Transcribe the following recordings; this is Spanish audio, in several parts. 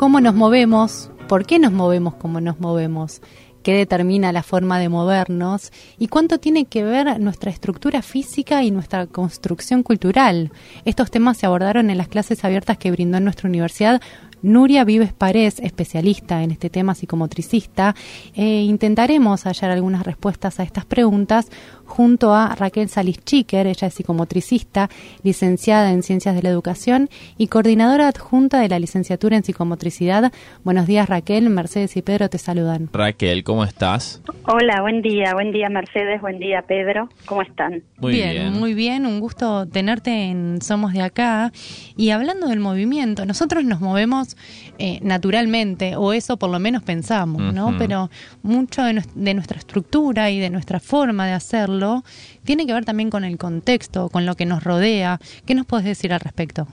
cómo nos movemos, por qué nos movemos como nos movemos, qué determina la forma de movernos y cuánto tiene que ver nuestra estructura física y nuestra construcción cultural. Estos temas se abordaron en las clases abiertas que brindó nuestra universidad Nuria Vives Parés, especialista en este tema psicomotricista, e intentaremos hallar algunas respuestas a estas preguntas junto a Raquel Salis Chiquer, ella es psicomotricista, licenciada en Ciencias de la Educación y coordinadora adjunta de la licenciatura en psicomotricidad. Buenos días Raquel, Mercedes y Pedro te saludan. Raquel, ¿cómo estás? Hola, buen día, buen día Mercedes, buen día Pedro, ¿cómo están? Muy bien, muy bien, un gusto tenerte en Somos de Acá. Y hablando del movimiento, nosotros nos movemos eh, naturalmente, o eso por lo menos pensamos, ¿no? Pero mucho de nuestra estructura y de nuestra forma de hacerlo tiene que ver también con el contexto, con lo que nos rodea. ¿Qué nos puedes decir al respecto?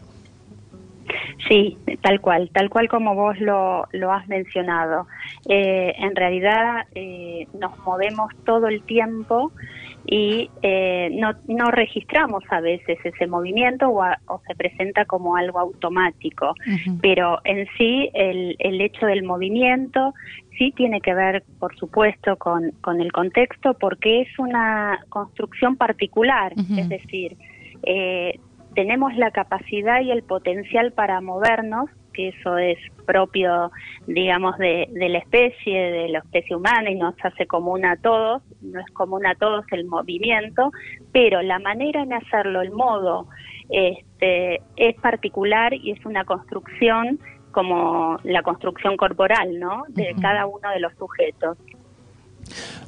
Sí, tal cual, tal cual como vos lo, lo has mencionado. Eh, en realidad eh, nos movemos todo el tiempo y eh, no, no registramos a veces ese movimiento o, se presenta como algo automático, pero en sí el, el hecho del movimiento sí tiene que ver, por supuesto, con, con el contexto porque es una construcción particular, es decir, eh, tenemos la capacidad y el potencial para movernos que eso es propio, digamos, de, la especie, de la especie humana y nos hace común a todos, no es común a todos el movimiento, pero la manera en hacerlo, el modo, este, es particular y es una construcción como la construcción corporal, ¿no? De cada uno de los sujetos.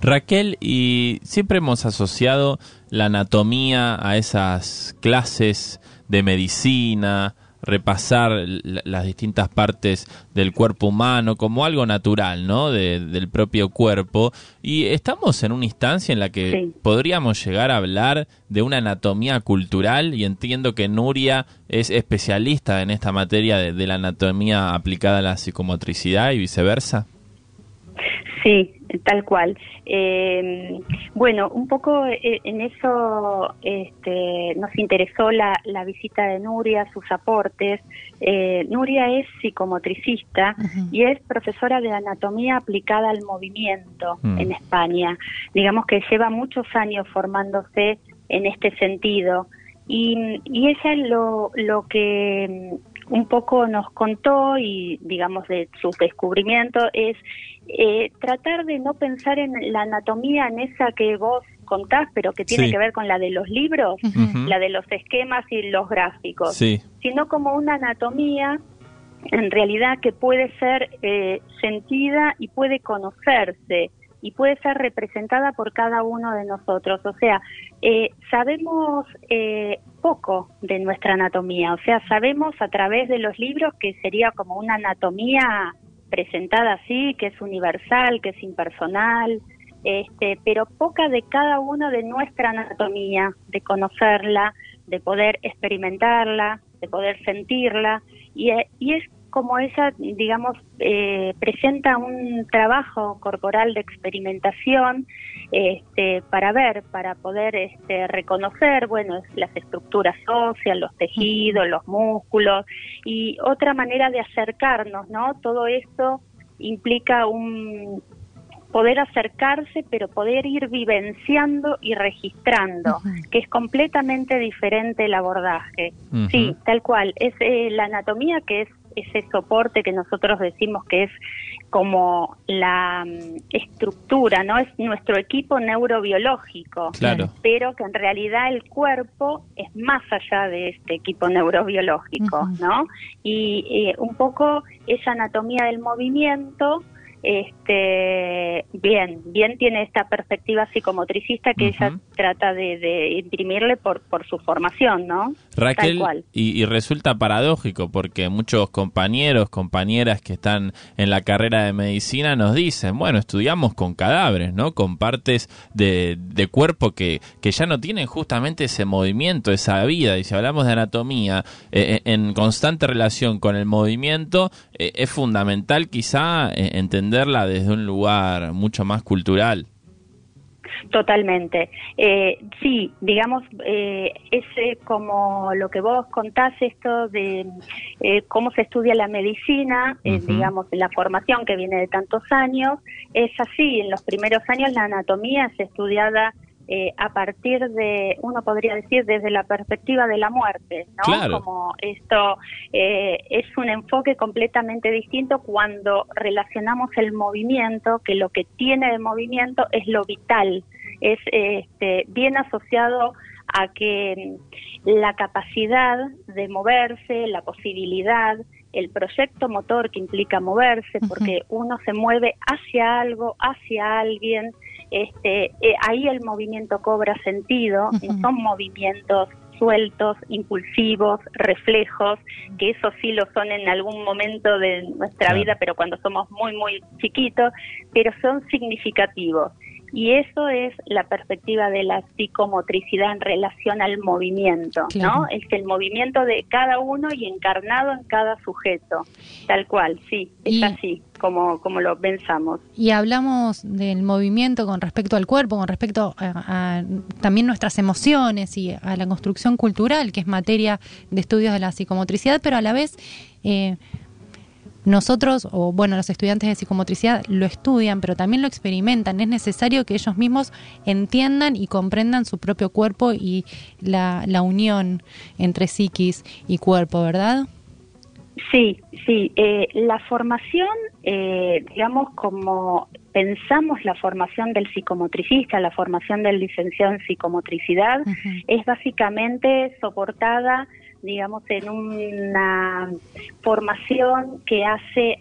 Raquel, y siempre hemos asociado la anatomía a esas clases de medicina, repasar las distintas partes del cuerpo humano como algo natural, ¿no? del propio cuerpo. Y estamos en una instancia en la que podríamos llegar a hablar de una anatomía cultural y entiendo que Nuria es especialista en esta materia de la anatomía aplicada a la psicomotricidad y viceversa. Sí, tal cual. Eh, bueno, un poco eh, en eso este, nos interesó la, visita de Nuria, sus aportes. Eh, Nuria es psicomotricista y es profesora de anatomía aplicada al movimiento mm. en España. Digamos que lleva muchos años formándose en este sentido. Y, y ella lo, lo que un poco nos contó y digamos de sus descubrimientos es eh, tratar de no pensar en la anatomía en esa que vos contás, pero que tiene que ver con la de los libros, la de los esquemas y los gráficos, sino como una anatomía en realidad que puede ser eh, sentida y puede conocerse y puede ser representada por cada uno de nosotros. O sea, eh, sabemos eh, poco de nuestra anatomía, o sea, sabemos a través de los libros que sería como una anatomía presentada así, que es universal, que es impersonal, este, pero poca de cada uno de nuestra anatomía, de conocerla, de poder experimentarla, de poder sentirla, y, y es como ella, digamos, eh, presenta un trabajo corporal de experimentación este, para ver, para poder este, reconocer, bueno, las estructuras óseas, los tejidos, los músculos y otra manera de acercarnos, ¿no? Todo esto implica un poder acercarse, pero poder ir vivenciando y registrando, que es completamente diferente el abordaje. Sí, tal cual. Es eh, la anatomía que es ese soporte que nosotros decimos que es como la mm, estructura, ¿no? Es nuestro equipo neurobiológico, claro. pero que en realidad el cuerpo es más allá de este equipo neurobiológico, ¿no? Y un poco esa anatomía del movimiento este bien bien tiene esta perspectiva psicomotricista que ella trata de, imprimirle por, por su formación no Raquel Y, resulta paradójico porque muchos compañeros compañeras que están en la carrera de medicina nos dicen bueno estudiamos con cadáveres no con partes de, de cuerpo que, que ya no tienen justamente ese movimiento esa vida y si hablamos de anatomía eh, eh, en constante relación con el movimiento eh, es fundamental quizá entender desde un lugar mucho más cultural. Totalmente. Eh, sí, digamos, eh, es como lo que vos contás, esto de eh, cómo se estudia la medicina, eh, digamos, la formación que viene de tantos años, es así, en los primeros años la anatomía es estudiada eh, a partir de, uno podría decir, desde la perspectiva de la muerte, ¿no? Como esto eh, es un enfoque completamente distinto cuando relacionamos el movimiento, que lo que tiene de movimiento es lo vital, es este, bien asociado a que la capacidad de moverse, la posibilidad, el proyecto motor que implica moverse, porque uno se mueve hacia algo, hacia alguien, este, eh, ahí el movimiento cobra sentido, son movimientos sueltos, impulsivos, reflejos, que eso sí lo son en algún momento de nuestra vida, pero cuando somos muy, muy chiquitos, pero son significativos. Y eso es la perspectiva de la psicomotricidad en relación al movimiento, ¿no? Es el movimiento de cada uno y encarnado en cada sujeto, tal cual, sí, es así como, como lo pensamos. Y hablamos del movimiento con respecto al cuerpo, con respecto a, también nuestras emociones y a la construcción cultural, que es materia de estudios de la psicomotricidad, pero a la vez... Eh, nosotros, o bueno, los estudiantes de psicomotricidad lo estudian, pero también lo experimentan. Es necesario que ellos mismos entiendan y comprendan su propio cuerpo y la, la unión entre psiquis y cuerpo, ¿verdad? Sí, sí. Eh, la formación, eh, digamos, como pensamos la formación del psicomotricista, la formación del licenciado en psicomotricidad, es básicamente soportada digamos, en una formación que hace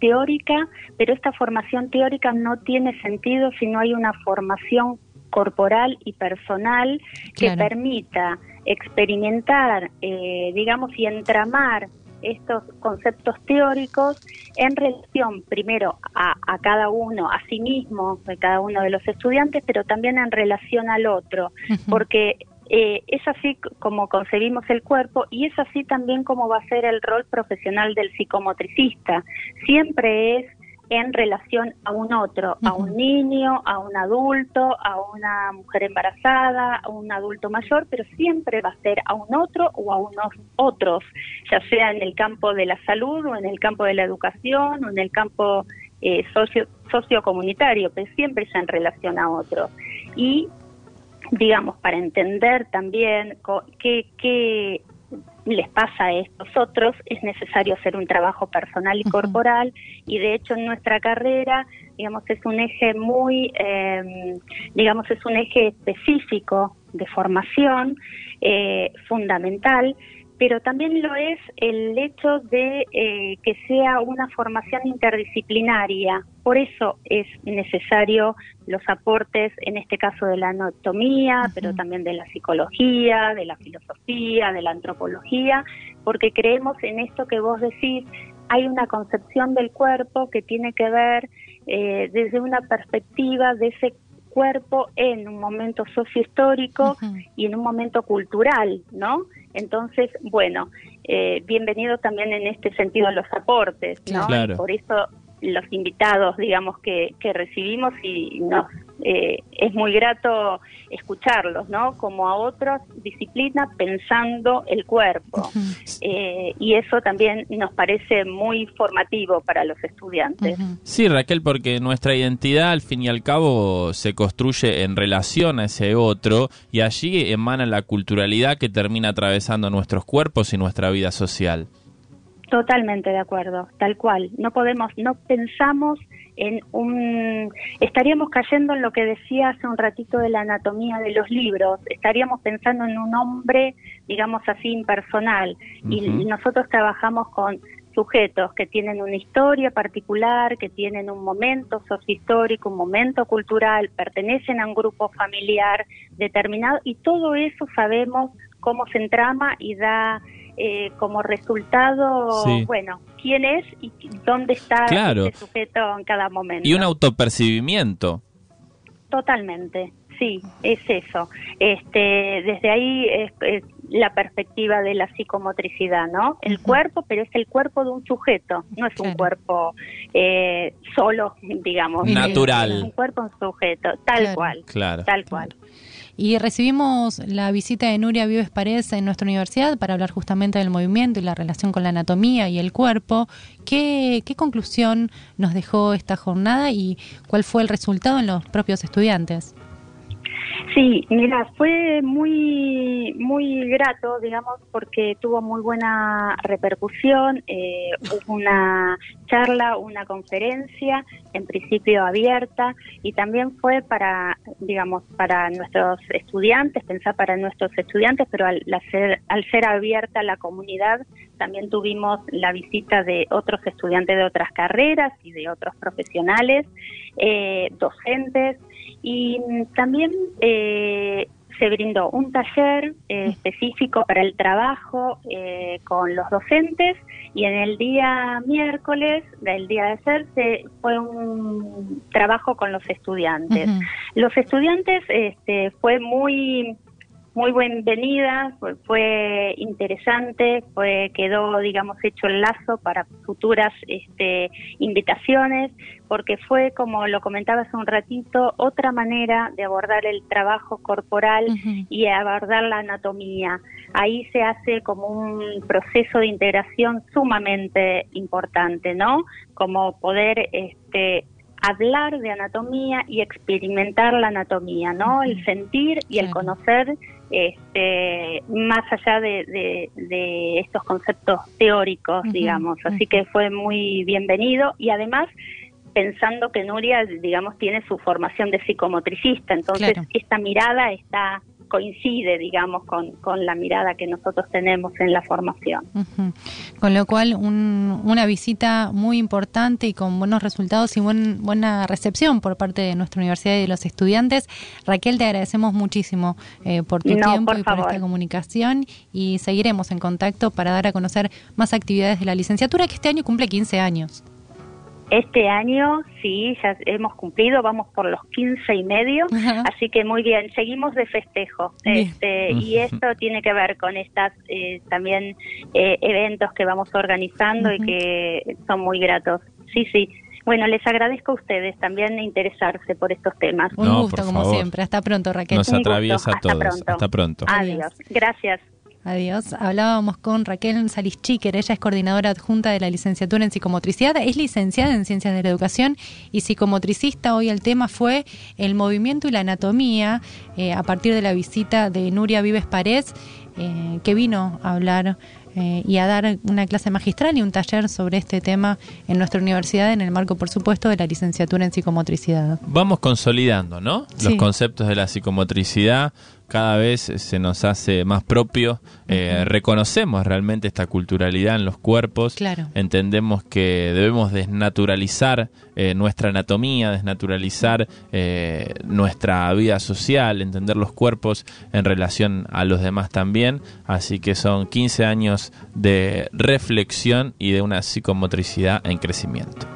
teórica, pero esta formación teórica no tiene sentido si no hay una formación corporal y personal que permita experimentar, eh, digamos, y entramar estos conceptos teóricos en relación primero a, cada uno, a sí mismo, de cada uno de los estudiantes, pero también en relación al otro, porque eh, es así como concebimos el cuerpo y es así también como va a ser el rol profesional del psicomotricista. Siempre es en relación a un otro, a un niño, a un adulto, a una mujer embarazada, a un adulto mayor, pero siempre va a ser a un otro o a unos otros, ya sea en el campo de la salud o en el campo de la educación o en el campo eh, socio sociocomunitario, pero siempre es en relación a otro. Y digamos, para entender también qué, qué les pasa a estos otros, es necesario hacer un trabajo personal y corporal y de hecho en nuestra carrera, digamos, es un eje muy, eh, digamos, es un eje específico de formación eh, fundamental pero también lo es el hecho de eh, que sea una formación interdisciplinaria. Por eso es necesario los aportes, en este caso de la anatomía, pero también de la psicología, de la filosofía, de la antropología, porque creemos en esto que vos decís, hay una concepción del cuerpo que tiene que ver eh, desde una perspectiva de ese cuerpo en un momento sociohistórico y en un momento cultural, ¿no? Entonces, bueno, eh, bienvenido también en este sentido los aportes, ¿no? Por eso los invitados, digamos, que, que recibimos y nos eh, es muy grato escucharlos, ¿no? Como a otras disciplinas pensando el cuerpo. Eh, y eso también nos parece muy formativo para los estudiantes. Sí, Raquel, porque nuestra identidad al fin y al cabo se construye en relación a ese otro y allí emana la culturalidad que termina atravesando nuestros cuerpos y nuestra vida social. Totalmente de acuerdo, tal cual. No podemos, no pensamos en un... Estaríamos cayendo en lo que decía hace un ratito de la anatomía de los libros, estaríamos pensando en un hombre, digamos así, impersonal. Y nosotros trabajamos con sujetos que tienen una historia particular, que tienen un momento sociohistórico, un momento cultural, pertenecen a un grupo familiar determinado y todo eso sabemos cómo se entrama y da eh, como resultado, bueno, quién es y dónde está el sujeto en cada momento. Y un autopercibimiento. Totalmente, sí, es eso. Este, desde ahí la perspectiva de la psicomotricidad, ¿no? El cuerpo, pero es el cuerpo de un sujeto, no es un cuerpo eh, solo, digamos. Natural. Es un cuerpo, un sujeto, tal cual. Claro. Tal cual. Y recibimos la visita de Nuria Vives Paredes en nuestra universidad para hablar justamente del movimiento y la relación con la anatomía y el cuerpo. ¿Qué, qué conclusión nos dejó esta jornada y cuál fue el resultado en los propios estudiantes? Sí, mira, fue muy muy grato, digamos, porque tuvo muy buena repercusión. Eh, hubo una charla, una conferencia, en principio abierta, y también fue para, digamos, para nuestros estudiantes, pensar para nuestros estudiantes, pero al, ser, al ser abierta la comunidad, también tuvimos la visita de otros estudiantes de otras carreras y de otros profesionales, eh, docentes, y también eh, se brindó un taller eh, específico para el trabajo eh, con los docentes y en el día miércoles del día de ser se fue un trabajo con los estudiantes. Los estudiantes este, fue muy muy bienvenida, fue, fue, interesante, fue quedó, digamos, hecho el lazo para futuras este, invitaciones, porque fue, como lo comentaba hace un ratito, otra manera de abordar el trabajo corporal y abordar la anatomía. Ahí se hace como un proceso de integración sumamente importante, ¿no? Como poder este, hablar de anatomía y experimentar la anatomía, ¿no? El sentir y el conocer este, más allá de, estos conceptos teóricos, digamos. Así que fue muy bienvenido y además pensando que Nuria, digamos, tiene su formación de psicomotricista, entonces esta mirada está coincide, digamos, con, con, la mirada que nosotros tenemos en la formación. Con lo cual, una visita muy importante y con buenos resultados y buen, buena recepción por parte de nuestra universidad y de los estudiantes. Raquel, te agradecemos muchísimo eh, por tu tiempo y por esta comunicación y seguiremos en contacto para dar a conocer más actividades de la licenciatura que este año cumple 15 años. Este año sí, ya hemos cumplido, vamos por los 15 y medio, así que muy bien, seguimos de festejo. Este, y esto tiene que ver con estas eh, también eh, eventos que vamos organizando y que son muy gratos. Sí, sí. Bueno, les agradezco a ustedes también interesarse por estos temas. Un gusto, como siempre. Hasta pronto, Raquel. Nos atraviesa a todos. Hasta pronto. Adiós. Gracias. Adiós. Hablábamos con Raquel Salis Chiquer, ella es coordinadora adjunta de la licenciatura en psicomotricidad, es licenciada en ciencias de la educación y psicomotricista. Hoy el tema fue el movimiento y la anatomía eh, a partir de la visita de Nuria Vives Paredes, eh, que vino a hablar eh, y a dar una clase magistral y un taller sobre este tema en nuestra universidad en el marco, por supuesto, de la licenciatura en psicomotricidad. Vamos consolidando, ¿no? Los conceptos de la psicomotricidad. Cada vez se nos hace más propio, eh, reconocemos realmente esta culturalidad en los cuerpos, entendemos que debemos desnaturalizar eh, nuestra anatomía, desnaturalizar eh, nuestra vida social, entender los cuerpos en relación a los demás también, así que son 15 años de reflexión y de una psicomotricidad en crecimiento.